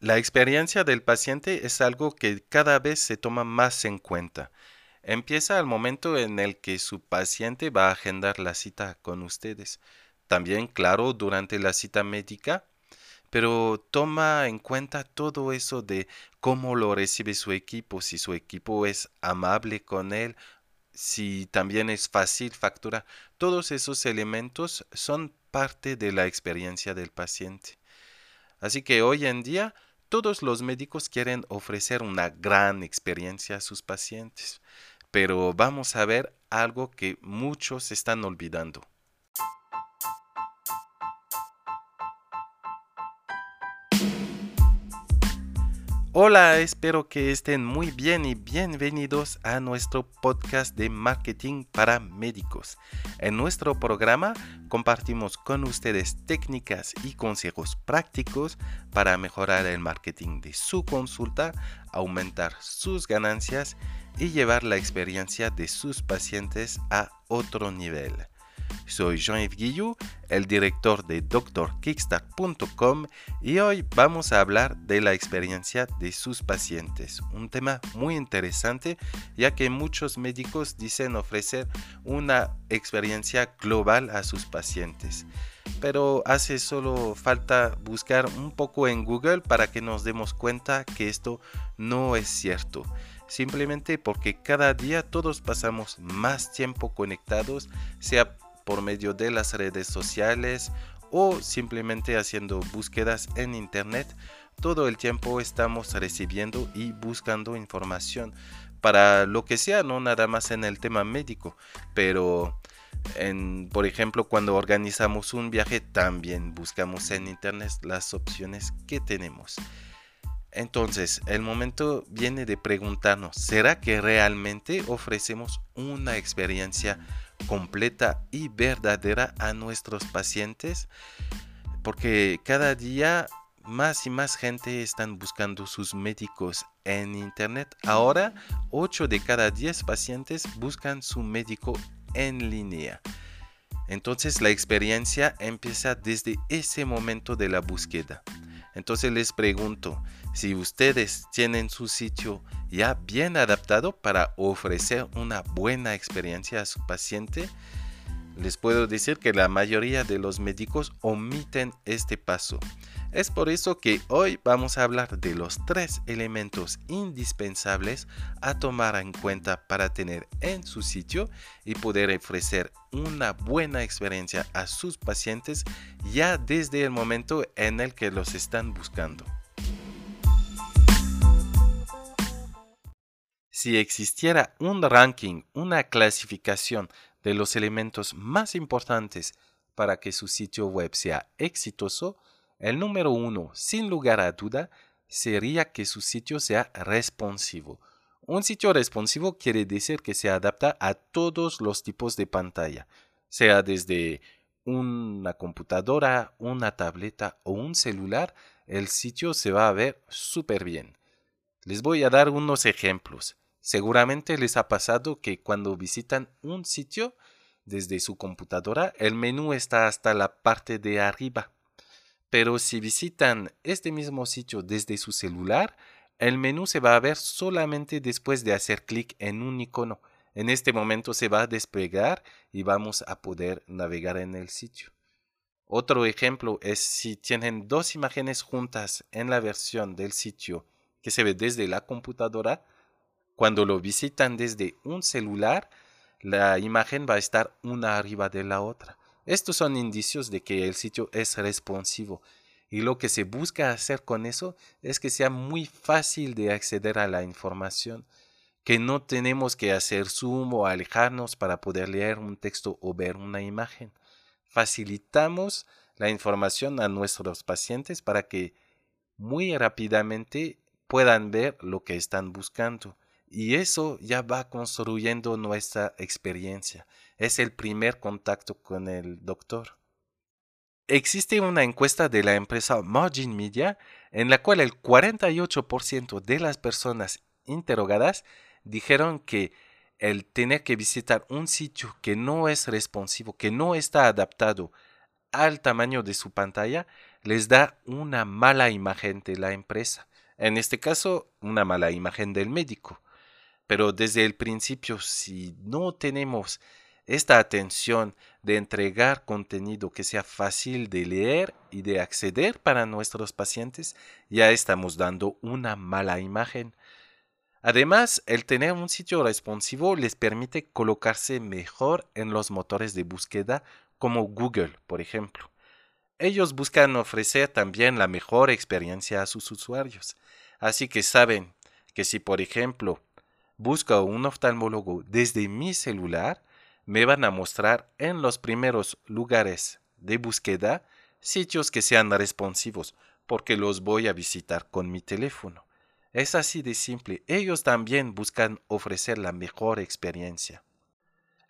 La experiencia del paciente es algo que cada vez se toma más en cuenta. Empieza al momento en el que su paciente va a agendar la cita con ustedes. También, claro, durante la cita médica, pero toma en cuenta todo eso de cómo lo recibe su equipo, si su equipo es amable con él, si también es fácil facturar. Todos esos elementos son parte de la experiencia del paciente. Así que hoy en día todos los médicos quieren ofrecer una gran experiencia a sus pacientes, pero vamos a ver algo que muchos están olvidando. Hola, espero que estén muy bien y bienvenidos a nuestro podcast de marketing para médicos. En nuestro programa compartimos con ustedes técnicas y consejos prácticos para mejorar el marketing de su consulta, aumentar sus ganancias y llevar la experiencia de sus pacientes a otro nivel. Soy Jean-Yves Guillou, el director de drkickstart.com y hoy vamos a hablar de la experiencia de sus pacientes, un tema muy interesante ya que muchos médicos dicen ofrecer una experiencia global a sus pacientes. Pero hace solo falta buscar un poco en Google para que nos demos cuenta que esto no es cierto simplemente porque cada día todos pasamos más tiempo conectados, sea por medio de las redes sociales o simplemente haciendo búsquedas en internet. Todo el tiempo estamos recibiendo y buscando información para lo que sea, no nada más en el tema médico, pero en, por ejemplo, cuando organizamos un viaje también buscamos en internet las opciones que tenemos. Entonces, el momento viene de preguntarnos, ¿será que realmente ofrecemos una experiencia completa y verdadera a nuestros pacientes? Porque cada día más y más gente están buscando sus médicos en internet. Ahora, 8 de cada 10 pacientes buscan su médico en línea. Entonces la experiencia empieza desde ese momento de la búsqueda. Entonces les pregunto, si ustedes tienen su sitio ya bien adaptado para ofrecer una buena experiencia a su paciente, les puedo decir que la mayoría de los médicos omiten este paso. Es por eso que hoy vamos a hablar de los tres elementos indispensables a tomar en cuenta para tener en su sitio y poder ofrecer una buena experiencia a sus pacientes ya desde el momento en el que los están buscando. Si existiera un ranking, una clasificación de los elementos más importantes para que su sitio web sea exitoso, el número uno, sin lugar a duda, sería que su sitio sea responsivo. Un sitio responsivo quiere decir que se adapta a todos los tipos de pantalla, sea desde una computadora, una tableta o un celular, el sitio se va a ver súper bien. Les voy a dar unos ejemplos. Seguramente les ha pasado que cuando visitan un sitio desde su computadora, el menú está hasta la parte de arriba. Pero si visitan este mismo sitio desde su celular, el menú se va a ver solamente después de hacer clic en un icono. En este momento se va a desplegar y vamos a poder navegar en el sitio. Otro ejemplo es si tienen dos imágenes juntas en la versión del sitio que se ve desde la computadora, cuando lo visitan desde un celular, la imagen va a estar una arriba de la otra. Estos son indicios de que el sitio es responsivo y lo que se busca hacer con eso es que sea muy fácil de acceder a la información, que no tenemos que hacer zoom o alejarnos para poder leer un texto o ver una imagen. Facilitamos la información a nuestros pacientes para que muy rápidamente puedan ver lo que están buscando. Y eso ya va construyendo nuestra experiencia es el primer contacto con el doctor. Existe una encuesta de la empresa Margin Media en la cual el 48% de las personas interrogadas dijeron que el tener que visitar un sitio que no es responsivo, que no está adaptado al tamaño de su pantalla, les da una mala imagen de la empresa. En este caso, una mala imagen del médico. Pero desde el principio, si no tenemos esta atención de entregar contenido que sea fácil de leer y de acceder para nuestros pacientes, ya estamos dando una mala imagen. Además, el tener un sitio responsivo les permite colocarse mejor en los motores de búsqueda como Google, por ejemplo. Ellos buscan ofrecer también la mejor experiencia a sus usuarios. Así que saben que si, por ejemplo, busco un oftalmólogo desde mi celular, me van a mostrar en los primeros lugares de búsqueda sitios que sean responsivos, porque los voy a visitar con mi teléfono. Es así de simple. Ellos también buscan ofrecer la mejor experiencia.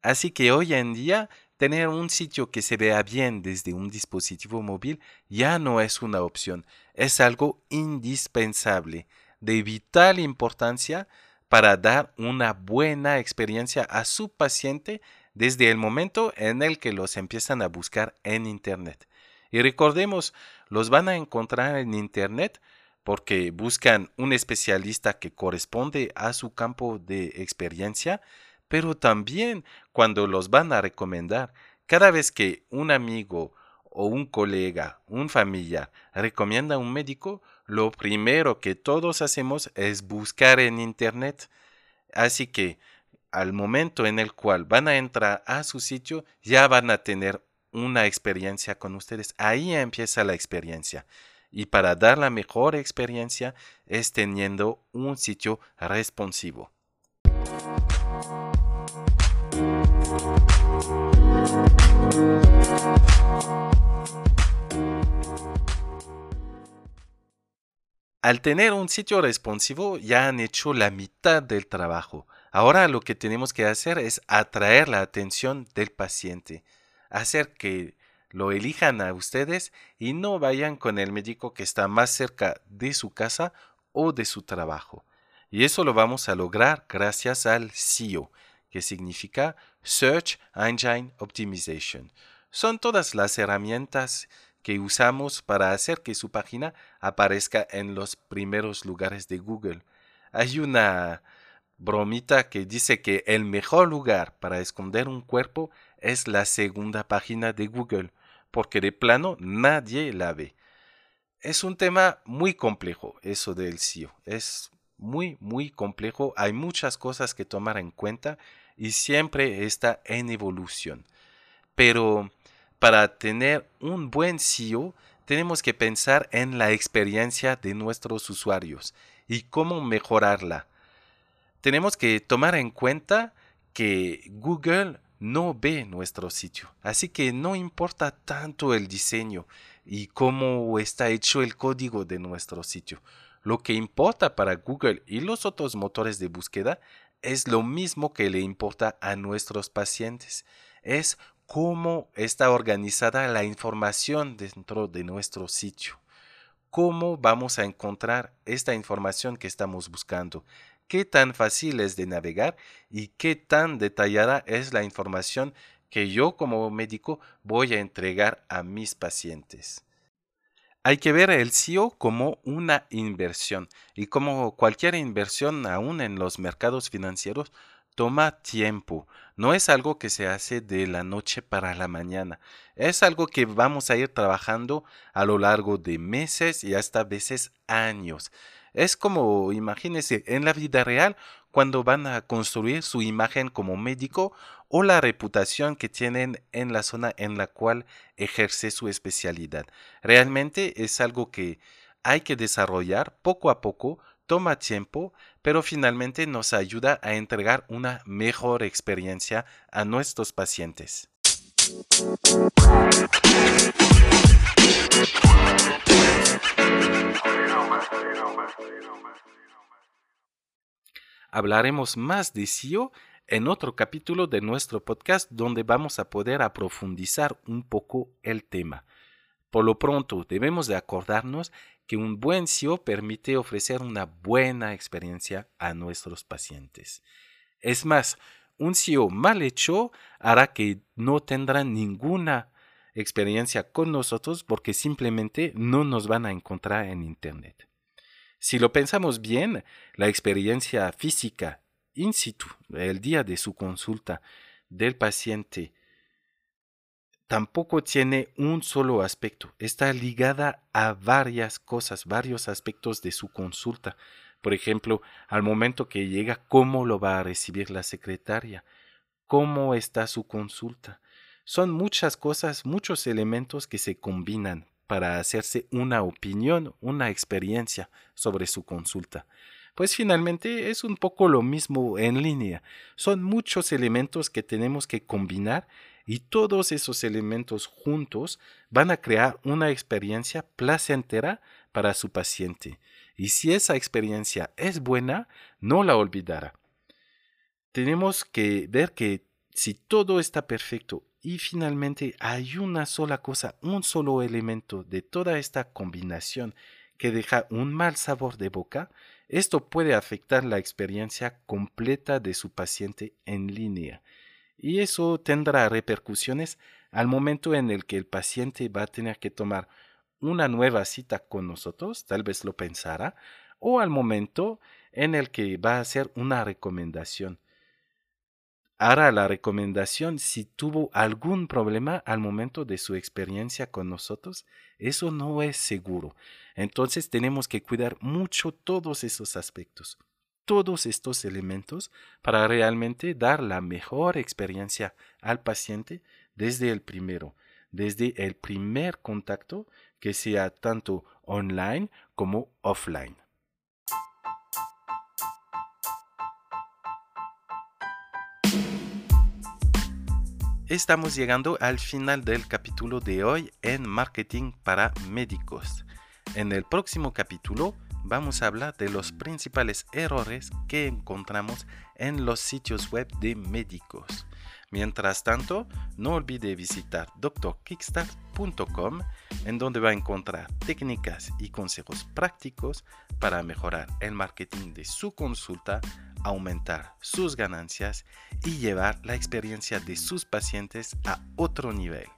Así que hoy en día tener un sitio que se vea bien desde un dispositivo móvil ya no es una opción, es algo indispensable, de vital importancia para dar una buena experiencia a su paciente desde el momento en el que los empiezan a buscar en Internet. Y recordemos, los van a encontrar en Internet porque buscan un especialista que corresponde a su campo de experiencia, pero también cuando los van a recomendar, cada vez que un amigo o un colega, un familia recomienda a un médico, lo primero que todos hacemos es buscar en Internet. Así que al momento en el cual van a entrar a su sitio, ya van a tener una experiencia con ustedes. Ahí empieza la experiencia. Y para dar la mejor experiencia es teniendo un sitio responsivo. Al tener un sitio responsivo ya han hecho la mitad del trabajo. Ahora lo que tenemos que hacer es atraer la atención del paciente, hacer que lo elijan a ustedes y no vayan con el médico que está más cerca de su casa o de su trabajo. Y eso lo vamos a lograr gracias al SEO, que significa Search Engine Optimization. Son todas las herramientas que usamos para hacer que su página aparezca en los primeros lugares de Google. Hay una bromita que dice que el mejor lugar para esconder un cuerpo es la segunda página de Google, porque de plano nadie la ve. Es un tema muy complejo eso del SEO. Es muy, muy complejo. Hay muchas cosas que tomar en cuenta y siempre está en evolución. Pero para tener un buen SEO, tenemos que pensar en la experiencia de nuestros usuarios y cómo mejorarla. Tenemos que tomar en cuenta que Google no ve nuestro sitio. Así que no importa tanto el diseño y cómo está hecho el código de nuestro sitio. Lo que importa para Google y los otros motores de búsqueda es lo mismo que le importa a nuestros pacientes. Es cómo está organizada la información dentro de nuestro sitio. ¿Cómo vamos a encontrar esta información que estamos buscando? qué tan fácil es de navegar y qué tan detallada es la información que yo como médico voy a entregar a mis pacientes. Hay que ver el SEO como una inversión y como cualquier inversión aún en los mercados financieros toma tiempo. No es algo que se hace de la noche para la mañana. Es algo que vamos a ir trabajando a lo largo de meses y hasta veces años. Es como, imagínense, en la vida real, cuando van a construir su imagen como médico o la reputación que tienen en la zona en la cual ejerce su especialidad. Realmente es algo que hay que desarrollar poco a poco, toma tiempo, pero finalmente nos ayuda a entregar una mejor experiencia a nuestros pacientes. Hablaremos más de SEO en otro capítulo de nuestro podcast donde vamos a poder aprofundizar un poco el tema. Por lo pronto, debemos de acordarnos que un buen SEO permite ofrecer una buena experiencia a nuestros pacientes. Es más, un SEO mal hecho hará que no tendrán ninguna experiencia con nosotros porque simplemente no nos van a encontrar en Internet. Si lo pensamos bien, la experiencia física in situ, el día de su consulta del paciente, tampoco tiene un solo aspecto, está ligada a varias cosas, varios aspectos de su consulta. Por ejemplo, al momento que llega, cómo lo va a recibir la secretaria, cómo está su consulta. Son muchas cosas, muchos elementos que se combinan para hacerse una opinión, una experiencia sobre su consulta. Pues finalmente es un poco lo mismo en línea. Son muchos elementos que tenemos que combinar y todos esos elementos juntos van a crear una experiencia placentera para su paciente. Y si esa experiencia es buena, no la olvidará. Tenemos que ver que si todo está perfecto y finalmente hay una sola cosa, un solo elemento de toda esta combinación que deja un mal sabor de boca, esto puede afectar la experiencia completa de su paciente en línea y eso tendrá repercusiones al momento en el que el paciente va a tener que tomar una nueva cita con nosotros, tal vez lo pensará, o al momento en el que va a hacer una recomendación. Hará la recomendación si tuvo algún problema al momento de su experiencia con nosotros. Eso no es seguro. Entonces tenemos que cuidar mucho todos esos aspectos todos estos elementos para realmente dar la mejor experiencia al paciente desde el primero, desde el primer contacto que sea tanto online como offline. Estamos llegando al final del capítulo de hoy en Marketing para Médicos. En el próximo capítulo vamos a hablar de los principales errores que encontramos en los sitios web de médicos. Mientras tanto, no olvide visitar drkickstart.com en donde va a encontrar técnicas y consejos prácticos para mejorar el marketing de su consulta, aumentar sus ganancias y llevar la experiencia de sus pacientes a otro nivel.